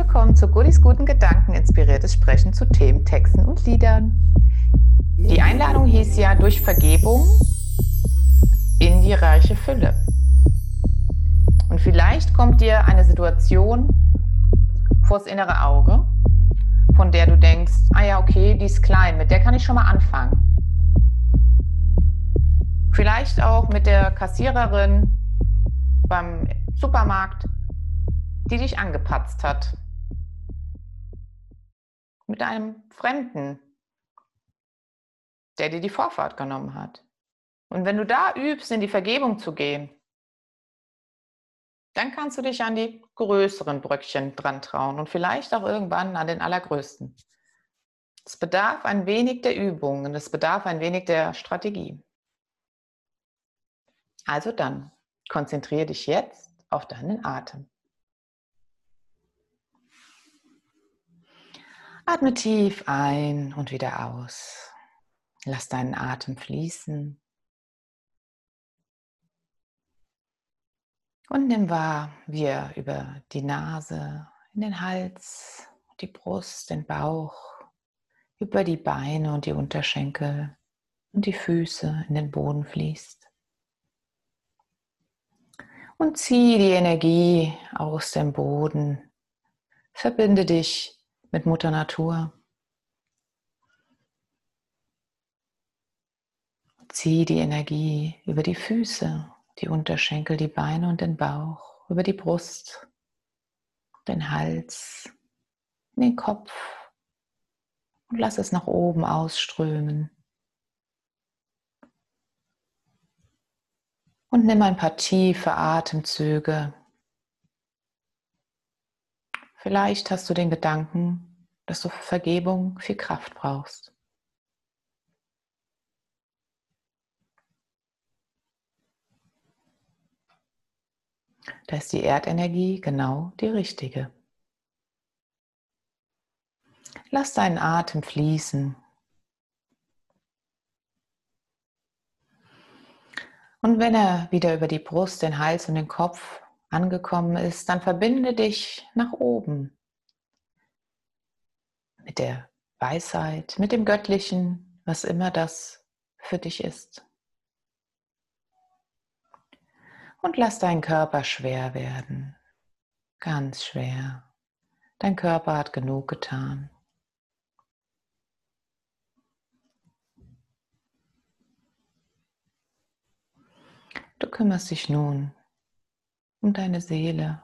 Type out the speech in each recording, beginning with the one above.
willkommen zu Goodies guten Gedanken, inspiriertes Sprechen zu Themen, Texten und Liedern. Die Einladung hieß ja durch Vergebung in die reiche Fülle. Und vielleicht kommt dir eine Situation vors innere Auge, von der du denkst, ah ja, okay, die ist klein, mit der kann ich schon mal anfangen. Vielleicht auch mit der Kassiererin beim Supermarkt, die dich angepatzt hat. Mit einem Fremden, der dir die Vorfahrt genommen hat. Und wenn du da übst, in die Vergebung zu gehen, dann kannst du dich an die größeren Bröckchen dran trauen und vielleicht auch irgendwann an den allergrößten. Es bedarf ein wenig der Übung und es bedarf ein wenig der Strategie. Also dann, konzentriere dich jetzt auf deinen Atem. Atme tief ein und wieder aus. Lass deinen Atem fließen. Und nimm wahr, wie er über die Nase, in den Hals, die Brust, den Bauch, über die Beine und die Unterschenkel und die Füße in den Boden fließt. Und zieh die Energie aus dem Boden. Verbinde dich mit Mutter Natur. Zieh die Energie über die Füße, die Unterschenkel, die Beine und den Bauch, über die Brust, den Hals, den Kopf und lass es nach oben ausströmen. Und nimm ein paar tiefe Atemzüge Vielleicht hast du den Gedanken, dass du für Vergebung viel Kraft brauchst. Da ist die Erdenergie genau die richtige. Lass deinen Atem fließen. Und wenn er wieder über die Brust, den Hals und den Kopf angekommen ist, dann verbinde dich nach oben mit der Weisheit, mit dem Göttlichen, was immer das für dich ist. Und lass deinen Körper schwer werden, ganz schwer. Dein Körper hat genug getan. Du kümmerst dich nun um deine Seele.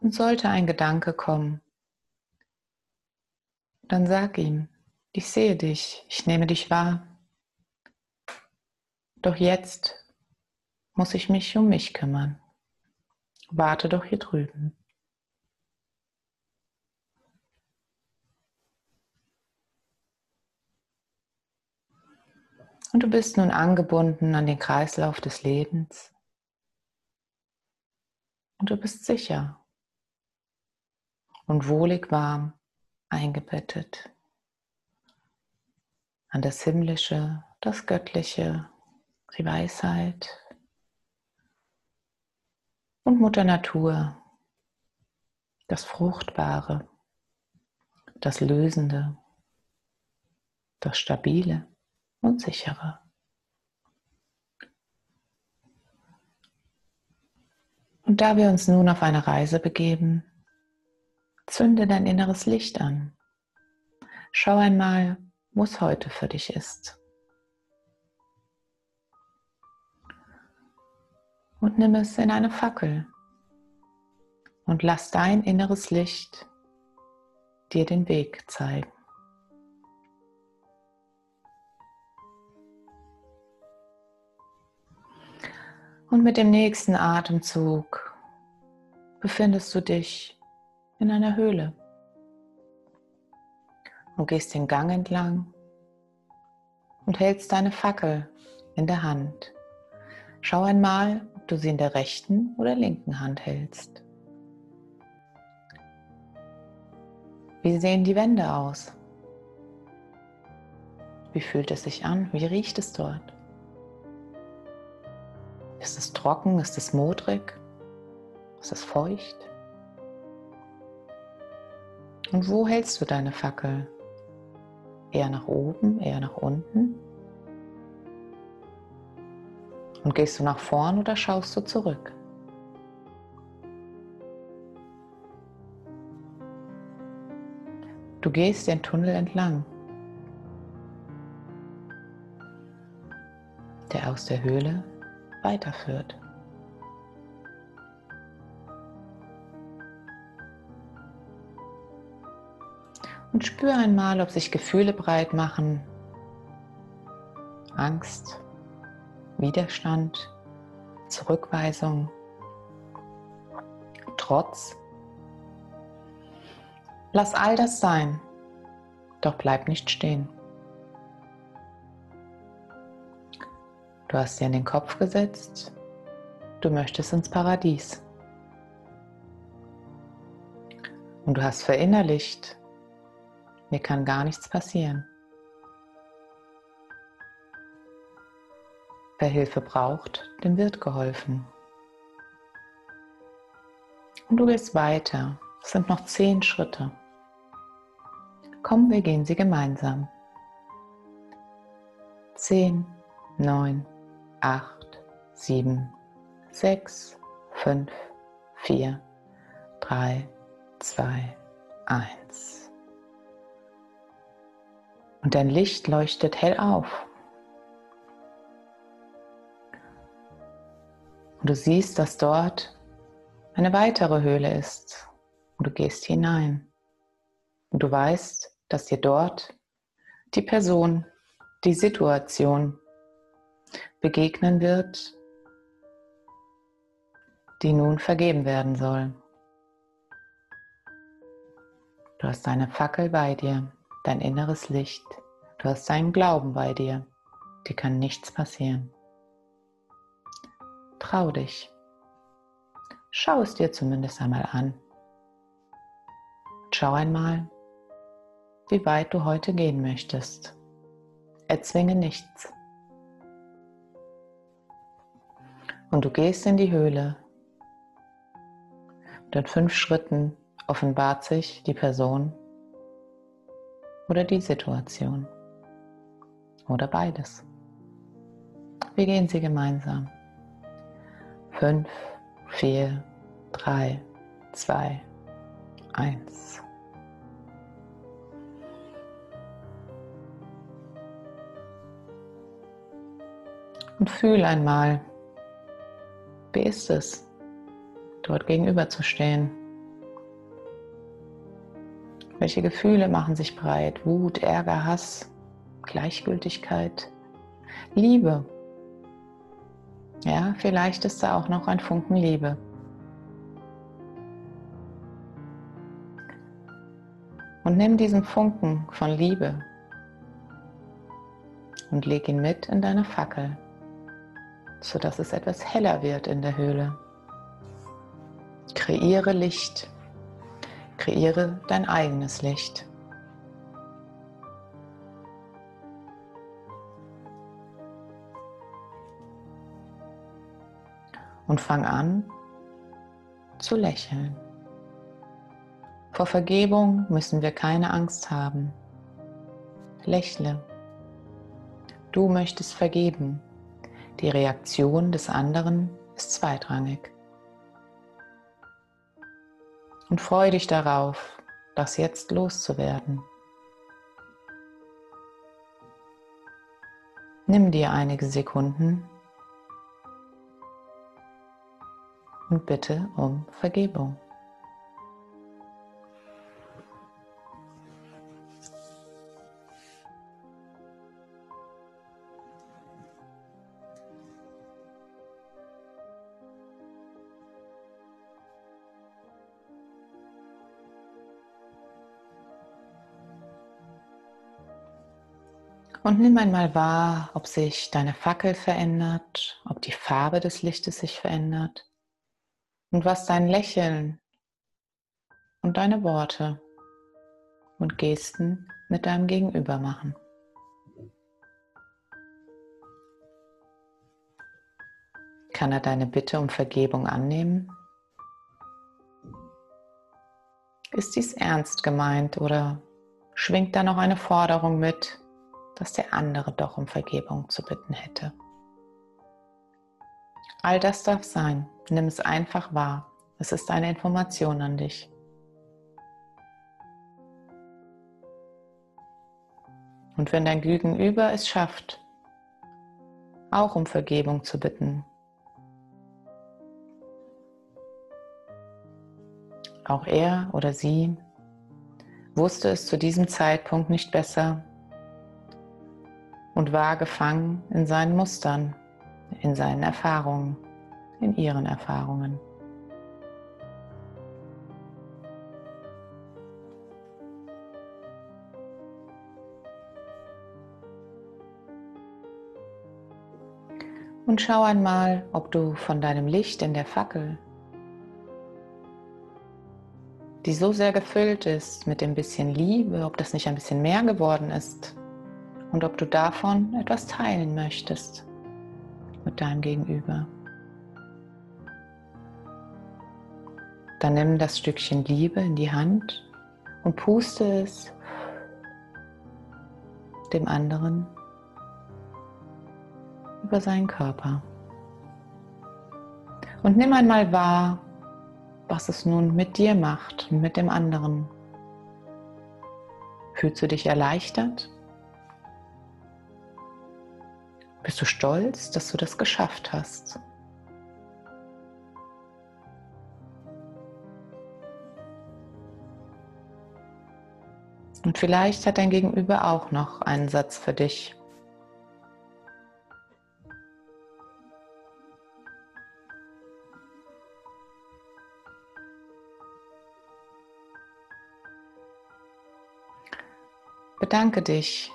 Und sollte ein Gedanke kommen, dann sag ihm, ich sehe dich, ich nehme dich wahr. Doch jetzt muss ich mich um mich kümmern. Warte doch hier drüben. Und du bist nun angebunden an den Kreislauf des Lebens. Und du bist sicher und wohlig warm eingebettet an das Himmlische, das Göttliche, die Weisheit und Mutter Natur, das Fruchtbare, das Lösende, das Stabile und Sichere. Und da wir uns nun auf eine Reise begeben, zünde dein inneres Licht an. Schau einmal, wo es heute für dich ist. Und nimm es in eine Fackel und lass dein inneres Licht dir den Weg zeigen. Und mit dem nächsten Atemzug befindest du dich in einer Höhle und gehst den Gang entlang und hältst deine Fackel in der Hand. Schau einmal, ob du sie in der rechten oder linken Hand hältst. Wie sehen die Wände aus? Wie fühlt es sich an? Wie riecht es dort? Ist es trocken? Ist es modrig? Ist es feucht? Und wo hältst du deine Fackel? Eher nach oben, eher nach unten? Und gehst du nach vorn oder schaust du zurück? Du gehst den Tunnel entlang, der aus der Höhle weiterführt. Und spür einmal, ob sich Gefühle breit machen. Angst, Widerstand, Zurückweisung, Trotz. Lass all das sein, doch bleib nicht stehen. Du hast dir in den Kopf gesetzt, du möchtest ins Paradies. Und du hast verinnerlicht, mir kann gar nichts passieren. Wer Hilfe braucht, dem wird geholfen. Und du gehst weiter. Es sind noch zehn Schritte. Komm, wir gehen sie gemeinsam. Zehn, neun, acht, sieben, sechs, fünf, vier, drei, zwei, eins. Und dein Licht leuchtet hell auf. Und du siehst, dass dort eine weitere Höhle ist. Und du gehst hinein. Und du weißt, dass dir dort die Person, die Situation begegnen wird, die nun vergeben werden soll. Du hast deine Fackel bei dir, dein inneres Licht. Du hast deinen Glauben bei dir. Dir kann nichts passieren. Trau dich. Schau es dir zumindest einmal an. Schau einmal, wie weit du heute gehen möchtest. Erzwinge nichts. Und du gehst in die Höhle. Und in fünf Schritten offenbart sich die Person oder die Situation. Oder beides. Wir gehen sie gemeinsam. 5, 4, 3, 2, 1. Und fühl einmal, wie ist es, dort gegenüber zu stehen? Welche Gefühle machen sich breit? Wut, Ärger, Hass, Gleichgültigkeit, Liebe. Ja, vielleicht ist da auch noch ein Funken Liebe. Und nimm diesen Funken von Liebe und leg ihn mit in deine Fackel, sodass es etwas heller wird in der Höhle. Kreiere Licht. Kreiere dein eigenes Licht. und fang an zu lächeln. Vor Vergebung müssen wir keine Angst haben. Lächle. Du möchtest vergeben. Die Reaktion des anderen ist zweitrangig. Und freu dich darauf, das jetzt loszuwerden. Nimm dir einige Sekunden und bitte um Vergebung. Und nimm einmal wahr, ob sich deine Fackel verändert, ob die Farbe des Lichtes sich verändert und was dein Lächeln und deine Worte und Gesten mit deinem Gegenüber machen. Kann er deine Bitte um Vergebung annehmen? Ist dies ernst gemeint oder schwingt da noch eine Forderung mit, dass der andere doch um Vergebung zu bitten hätte? All das darf sein. Nimm es einfach wahr. Es ist eine Information an dich. Und wenn dein Gegenüber es schafft, auch um Vergebung zu bitten, auch er oder sie wusste es zu diesem Zeitpunkt nicht besser und war gefangen in seinen Mustern, in seinen Erfahrungen, in ihren Erfahrungen. Und schau einmal, ob du von deinem Licht in der Fackel, die so sehr gefüllt ist mit dem bisschen Liebe, ob das nicht ein bisschen mehr geworden ist und ob du davon etwas teilen möchtest mit deinem Gegenüber. Dann nimm das Stückchen Liebe in die Hand und puste es dem anderen über seinen Körper. Und nimm einmal wahr, was es nun mit dir macht und mit dem anderen. Fühlst du dich erleichtert? Bist du stolz, dass du das geschafft hast? Und vielleicht hat dein Gegenüber auch noch einen Satz für dich. Bedanke dich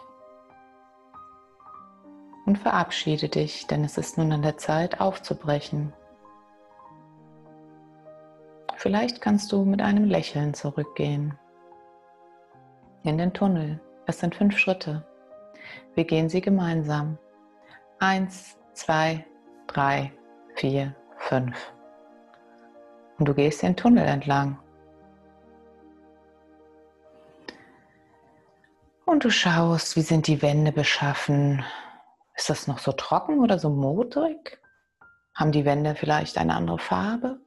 und verabschiede dich, denn es ist nun an der Zeit aufzubrechen. Vielleicht kannst du mit einem Lächeln zurückgehen. In den Tunnel. Es sind fünf Schritte. Wir gehen sie gemeinsam. Eins, zwei, drei, vier, fünf. Und du gehst den Tunnel entlang. Und du schaust, wie sind die Wände beschaffen. Ist das noch so trocken oder so modrig? Haben die Wände vielleicht eine andere Farbe?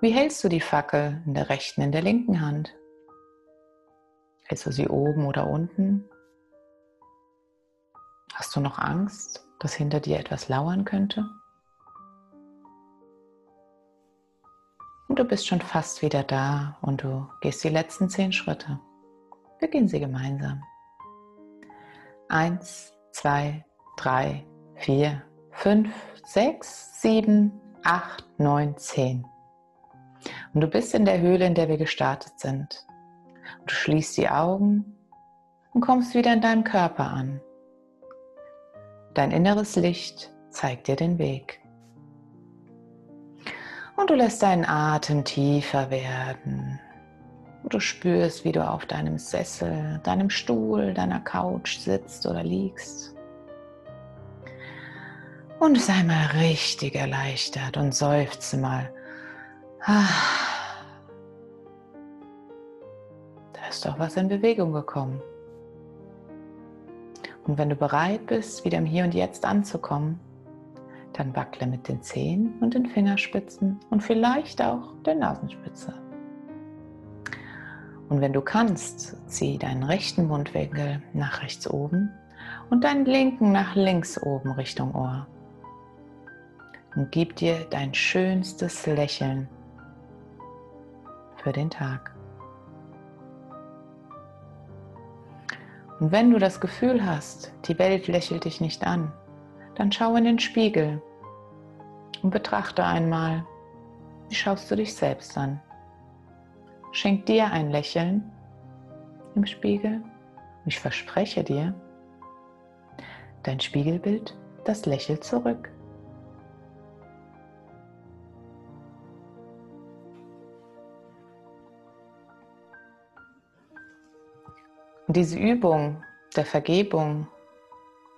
Wie hältst du die Fackel in der rechten, in der linken Hand? Hältst du sie oben oder unten? Hast du noch Angst, dass hinter dir etwas lauern könnte? Und du bist schon fast wieder da und du gehst die letzten zehn Schritte. Beginnen Sie gemeinsam. Eins, zwei, drei, vier, fünf, sechs, sieben, acht, neun, zehn. Und du bist in der Höhle, in der wir gestartet sind. Und du schließt die Augen und kommst wieder in deinem Körper an. Dein inneres Licht zeigt dir den Weg. Und du lässt deinen Atem tiefer werden Du spürst, wie du auf deinem Sessel, deinem Stuhl, deiner Couch sitzt oder liegst. Und sei mal richtig erleichtert und seufze mal. Da ist doch was in Bewegung gekommen. Und wenn du bereit bist, wieder im Hier und Jetzt anzukommen, dann wackle mit den Zehen und den Fingerspitzen und vielleicht auch der Nasenspitze. Und wenn du kannst, zieh deinen rechten Mundwinkel nach rechts oben und deinen linken nach links oben Richtung Ohr. Und gib dir dein schönstes Lächeln für den Tag. Und wenn du das Gefühl hast, die Welt lächelt dich nicht an, dann schau in den Spiegel und betrachte einmal, wie schaust du dich selbst an. Schenk dir ein Lächeln im Spiegel. Ich verspreche dir, dein Spiegelbild, das lächelt zurück. Diese Übung der Vergebung,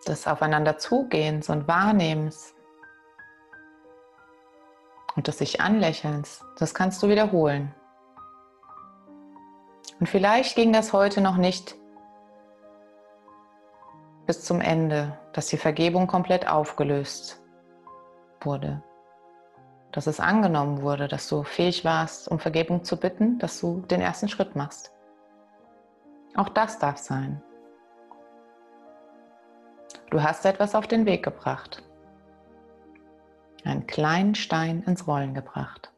des Aufeinanderzugehens und Wahrnehmens und des sich Anlächelns, das kannst du wiederholen. Und vielleicht ging das heute noch nicht bis zum Ende, dass die Vergebung komplett aufgelöst wurde. Dass es angenommen wurde, dass du fähig warst, um Vergebung zu bitten, dass du den ersten Schritt machst. Auch das darf sein. Du hast etwas auf den Weg gebracht. Einen kleinen Stein ins Rollen gebracht.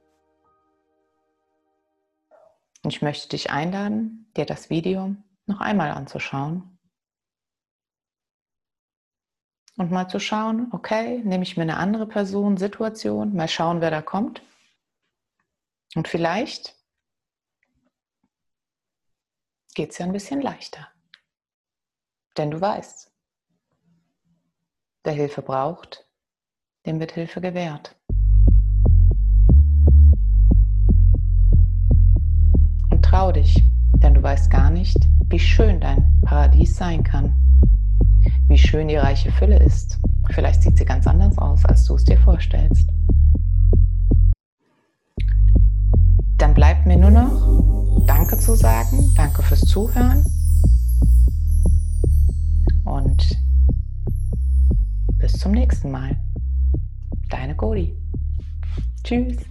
Ich möchte dich einladen, dir das Video noch einmal anzuschauen und mal zu schauen, okay, nehme ich mir eine andere Person, Situation, mal schauen, wer da kommt. Und vielleicht geht es ja ein bisschen leichter. Denn du weißt, wer Hilfe braucht, dem wird Hilfe gewährt. Trau dich, denn du weißt gar nicht, wie schön dein Paradies sein kann. Wie schön die reiche Fülle ist. Vielleicht sieht sie ganz anders aus, als du es dir vorstellst. Dann bleibt mir nur noch Danke zu sagen. Danke fürs Zuhören. Und bis zum nächsten Mal. Deine Godi. Tschüss.